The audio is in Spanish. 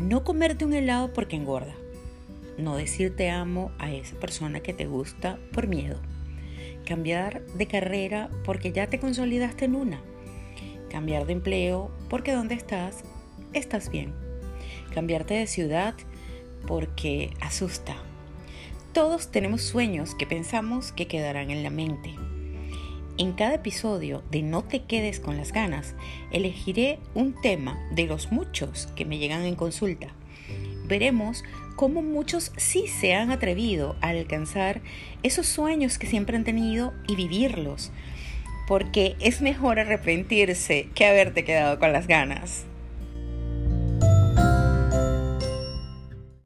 No comerte un helado porque engorda. No decir te amo a esa persona que te gusta por miedo. Cambiar de carrera porque ya te consolidaste en una. Cambiar de empleo porque donde estás estás bien. Cambiarte de ciudad porque asusta. Todos tenemos sueños que pensamos que quedarán en la mente. En cada episodio de No te quedes con las ganas, elegiré un tema de los muchos que me llegan en consulta. Veremos cómo muchos sí se han atrevido a alcanzar esos sueños que siempre han tenido y vivirlos, porque es mejor arrepentirse que haberte quedado con las ganas.